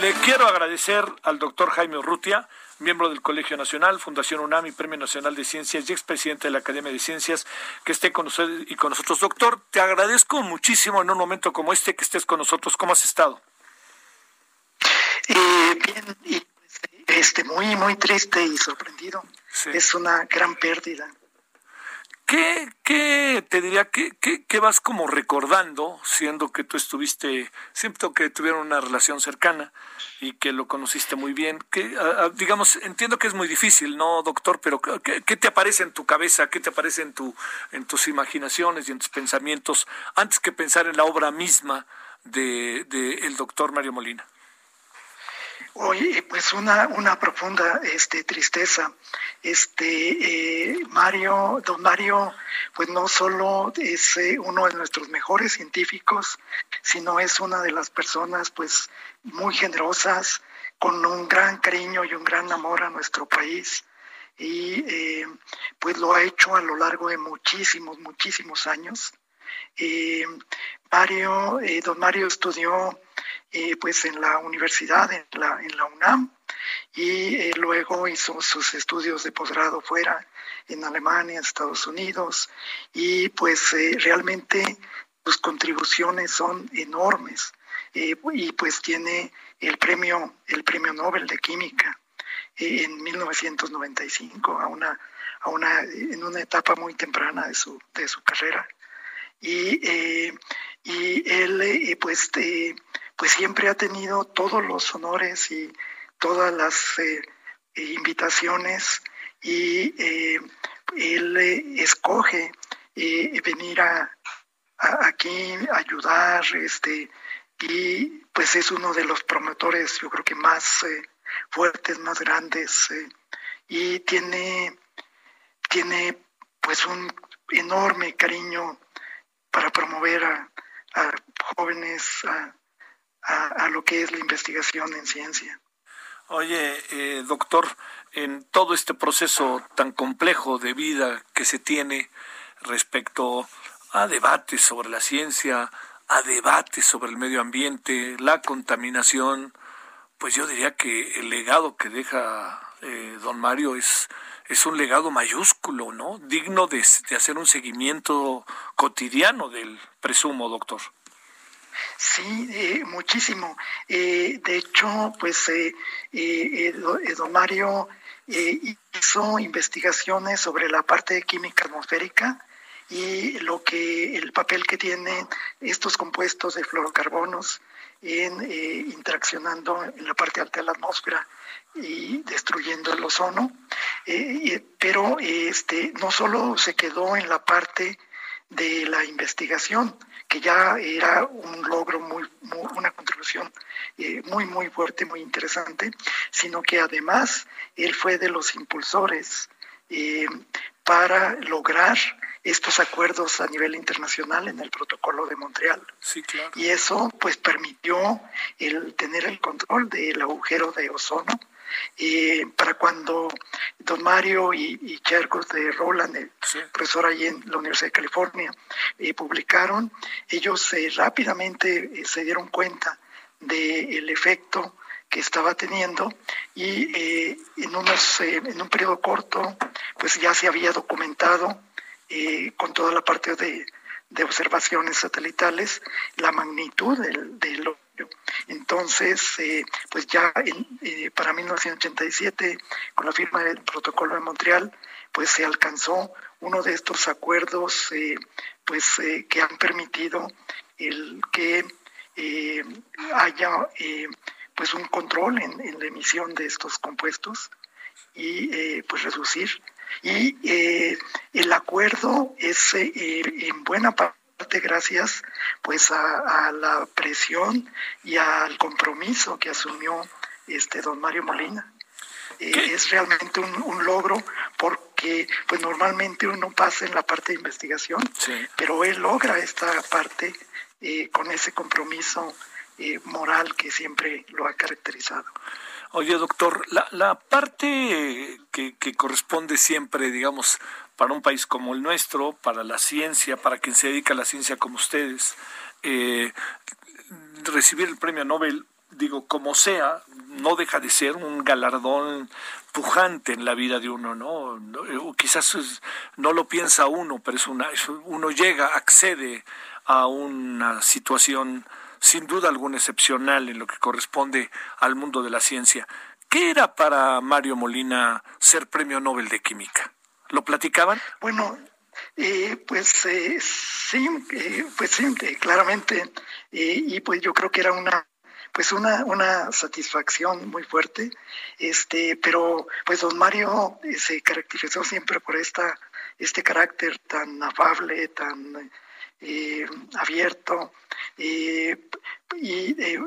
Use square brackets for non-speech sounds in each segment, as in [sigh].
Le quiero agradecer al doctor Jaime Urrutia, miembro del Colegio Nacional, Fundación UNAM y Premio Nacional de Ciencias y expresidente de la Academia de Ciencias, que esté con usted y con nosotros. Doctor, te agradezco muchísimo en un momento como este que estés con nosotros. ¿Cómo has estado? Eh, bien, y este, muy, muy triste y sorprendido. Sí. Es una gran pérdida. ¿Qué, qué te diría, qué, qué, qué vas como recordando, siendo que tú estuviste, siento que tuvieron una relación cercana y que lo conociste muy bien? Que, digamos, entiendo que es muy difícil, ¿no, doctor? Pero ¿qué, te aparece en tu cabeza? ¿Qué te aparece en, tu, en tus imaginaciones y en tus pensamientos antes que pensar en la obra misma de, de el doctor Mario Molina? Oye, pues una, una profunda este, tristeza. Este eh, Mario, don Mario, pues no solo es eh, uno de nuestros mejores científicos, sino es una de las personas pues muy generosas, con un gran cariño y un gran amor a nuestro país. Y eh, pues lo ha hecho a lo largo de muchísimos, muchísimos años. Mario, don Mario estudió eh, pues en la universidad, en la, en la UNAM, y eh, luego hizo sus estudios de posgrado fuera, en Alemania, Estados Unidos, y pues eh, realmente sus contribuciones son enormes, eh, y pues tiene el premio, el premio Nobel de Química eh, en 1995, a una, a una, en una etapa muy temprana de su, de su carrera. Y, eh, y él pues pues siempre ha tenido todos los honores y todas las eh, invitaciones y eh, él eh, escoge venir a, aquí ayudar este y pues es uno de los promotores yo creo que más fuertes más grandes y tiene tiene pues un enorme cariño para promover a, a jóvenes a, a, lo que es la investigación en ciencia. Oye, eh, doctor, en todo este proceso tan complejo de vida que se tiene respecto a debates sobre la ciencia, a debates sobre el medio ambiente, la contaminación, pues yo diría que el legado que deja eh, don Mario es, es un legado mayúsculo, ¿no? Digno de, de hacer un seguimiento cotidiano del presumo, doctor. Sí, eh, muchísimo. Eh, de hecho, pues eh, don Mario hizo investigaciones sobre la parte de química atmosférica y lo que el papel que tienen estos compuestos de fluorocarbonos en interaccionando en la parte alta de la atmósfera y destruyendo el ozono. Pero este no solo se quedó en la parte de la investigación, que ya era un logro muy, muy una contribución eh, muy muy fuerte, muy interesante, sino que además él fue de los impulsores eh, para lograr estos acuerdos a nivel internacional en el protocolo de Montreal. Sí, claro. Y eso pues permitió el tener el control del agujero de ozono eh, para cuando don Mario y, y Chercos de Roland, el Sí. profesor allí en la Universidad de California, eh, publicaron, ellos eh, rápidamente eh, se dieron cuenta del efecto que estaba teniendo y eh, en, unos, en un periodo corto pues ya se había documentado con toda la parte de, de observaciones satelitales la magnitud del, del. Entonces, eh, pues ya eh, para 1987, con la firma del protocolo de Montreal, pues se alcanzó uno de estos acuerdos eh, pues que han permitido el que haya pues un control en, en, la emisión de estos compuestos y pues reducir. Y el acuerdo es en buena parte parte gracias pues a, la presión y al compromiso que asumió este don Mario Molina. Eh, es realmente un, logro porque pues normalmente uno pasa en la parte de investigación, pero él logra esta parte eh, con ese compromiso eh, moral que siempre lo ha caracterizado. Oye, doctor, la, la parte que, que, corresponde siempre, digamos, para un país como el nuestro, para la ciencia, para quien se dedica a la ciencia como ustedes, eh, recibir el premio Nobel, digo, como sea, no deja de ser un galardón pujante en la vida de uno, ¿no? quizás no lo piensa uno, pero es una, uno llega, accede a una situación sin duda alguna excepcional en lo que corresponde al mundo de la ciencia. ¿Qué era para Mario Molina ser premio Nobel de Química? ¿Lo platicaban? Bueno, eh, pues eh, sí, eh, pues sí, claramente, y pues yo creo que era una pues una, una satisfacción muy fuerte, este, pero pues don Mario se caracterizó siempre por esta, este carácter tan afable, tan eh, abierto y eh,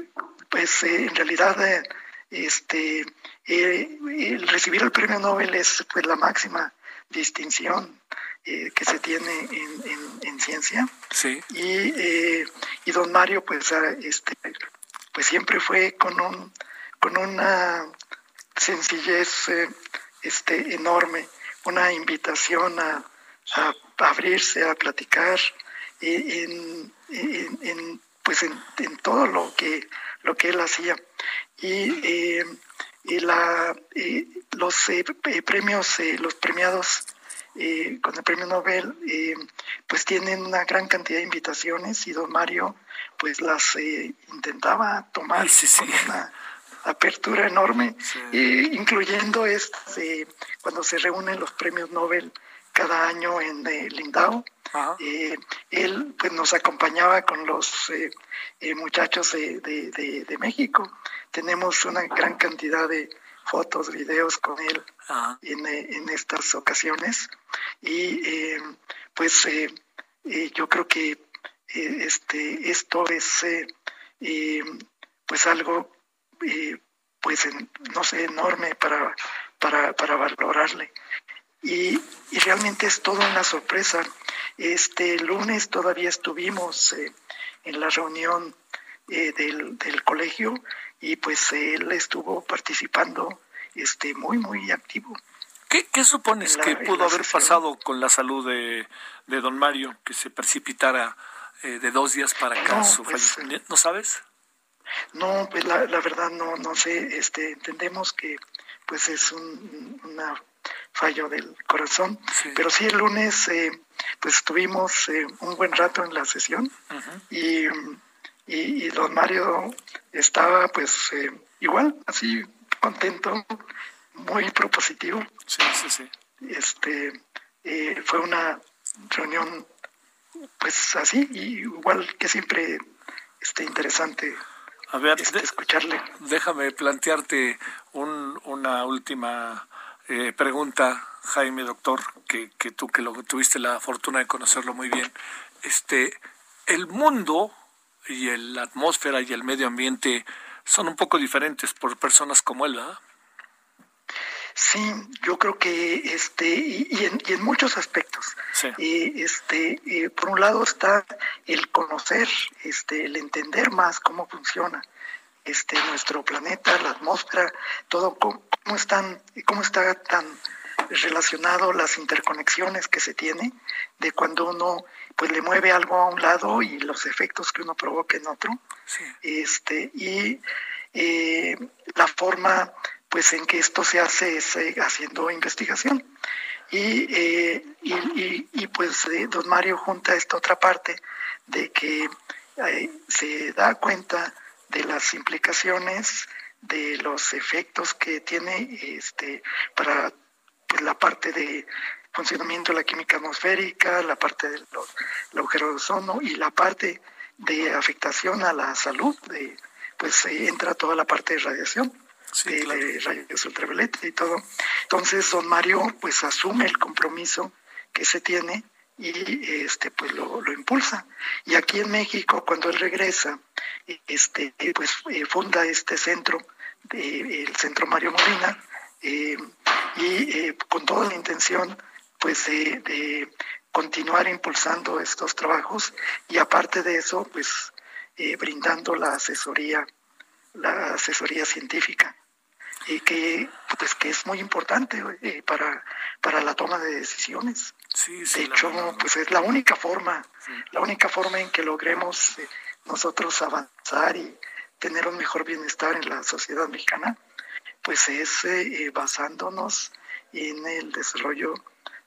pues eh, en realidad este el recibir el premio Nobel es pues la máxima distinción que se tiene en, en, ciencia sí. y, y don Mario pues este pues siempre fue con un con una sencillez este enorme una invitación a, a abrirse a platicar en, en, pues en, todo lo que, lo que él hacía. Y, eh, la, eh, los eh, premios, los premiados con el premio Nobel, pues tienen una gran cantidad de invitaciones y don Mario pues las intentaba tomar con una apertura enorme, incluyendo este, cuando se reúnen los premios Nobel cada año en Lindau eh, él pues nos acompañaba con los eh, eh, muchachos de, de, México. Tenemos una gran cantidad de fotos, videos con él en, en, estas ocasiones. Y pues yo creo que este esto es pues algo pues no sé enorme para para, para valorarle y, y realmente es toda una sorpresa este lunes todavía estuvimos eh, en la reunión eh, del, del, colegio y pues él estuvo participando este muy muy activo. ¿Qué, qué supones que pudo haber pasado con la salud de, de, don Mario que se precipitara eh, de dos días para acá su pues, ¿No sabes? No, pues la, la, verdad no no sé. Este entendemos que pues es un, una fallo del corazón. Pero sí, el lunes eh, pues estuvimos eh, un buen rato en la sesión y, y, don Mario estaba pues eh, igual, así contento, muy propositivo. Sí, sí, sí. Este, fue una reunión pues así, igual que siempre este, interesante a ver, este, escucharle. Déjame plantearte un, una última eh, pregunta, Jaime, doctor, que, que tú que lo, tuviste la fortuna de conocerlo muy bien. Este, el mundo y la atmósfera y el medio ambiente son un poco diferentes por personas como él, ¿verdad? Sí, yo creo que este y, en, y en, muchos aspectos. Sí. este, por un lado está el conocer, este, el entender más cómo funciona este nuestro planeta, la atmósfera, todo cómo, están, cómo está tan relacionado las interconexiones que se tiene de cuando uno pues le mueve algo a un lado y los efectos que uno provoca en otro. Este y eh, la forma pues en que esto se hace es eh, haciendo investigación. Y, eh, y, y, pues don Mario junta esta otra parte de que se da cuenta de las implicaciones de los efectos que tiene este para pues, la parte de funcionamiento de la química atmosférica, la parte del, agujero de ozono y la parte de afectación a la salud, de, pues entra toda la parte de radiación, de, rayos ultravioleta y todo. Entonces, don Mario pues asume el compromiso que se tiene y este pues lo, impulsa. Y aquí en México, cuando él regresa, este pues eh, funda este centro, el Centro Mario Molina, eh, y con toda la intención pues de, continuar impulsando estos trabajos y aparte de eso pues brindando la asesoría la asesoría científica y que pues que es muy importante eh, para para la toma de decisiones. De hecho pues es la única forma la única forma en que logremos eh, nosotros avanzar y tener un mejor bienestar en la sociedad mexicana pues es eh, basándonos en el desarrollo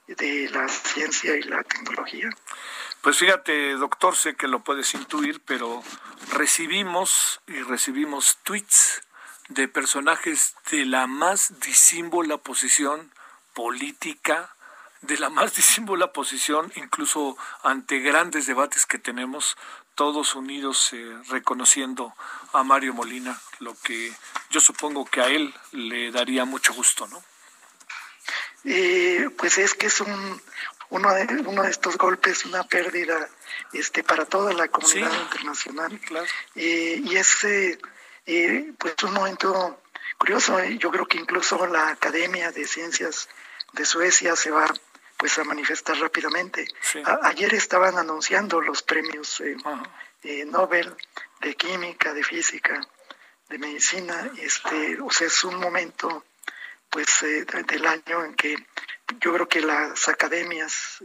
de la ciencia y la tecnología. Pues fíjate, doctor, sé que lo puedes intuir, pero recibimos y recibimos tweets de personajes de la más disímbola posición política, de la más [laughs] disímbola posición, incluso ante grandes debates que tenemos, todos unidos eh, reconociendo a Mario Molina, lo que yo supongo que a él le daría mucho gusto, ¿no? Eh, pues es que es un, uno, de, uno de estos golpes, una pérdida este, para toda la comunidad internacional. Eh, y es eh, pues un momento curioso. ¿eh? Yo creo que incluso la Academia de Ciencias de Suecia se va pues a manifestar rápidamente. ayer estaban anunciando los premios Nobel de química, de física, de medicina. Este, o sea, es un momento pues del año en que yo creo que las academias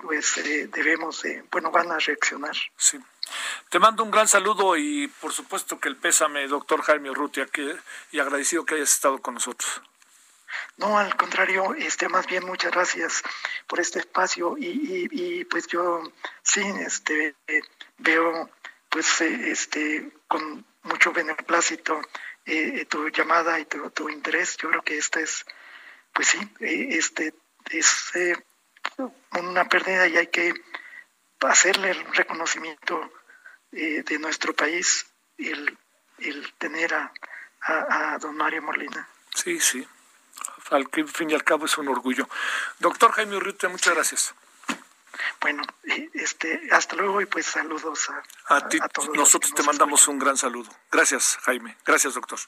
pues debemos bueno van a reaccionar sí te mando un gran saludo y por supuesto que el pésame, doctor Jaime Urrutia, que, y agradecido que hayas estado con nosotros. No, al contrario, este, más bien muchas gracias por este espacio y, y, pues yo sí, este, veo pues este con mucho beneplácito eh, tu llamada y tu, interés. Yo creo que este es, pues sí, eh, este es eh, una pérdida y hay que hacerle el reconocimiento eh, de nuestro país el, el tener a, a, don Mario Molina. Sí, sí. Al fin y al cabo es un orgullo. Doctor Jaime Urrutia, muchas gracias. Bueno, este, hasta luego y pues saludos a, a, ti. Nosotros te mandamos un gran saludo. Gracias, Jaime. Gracias, doctor.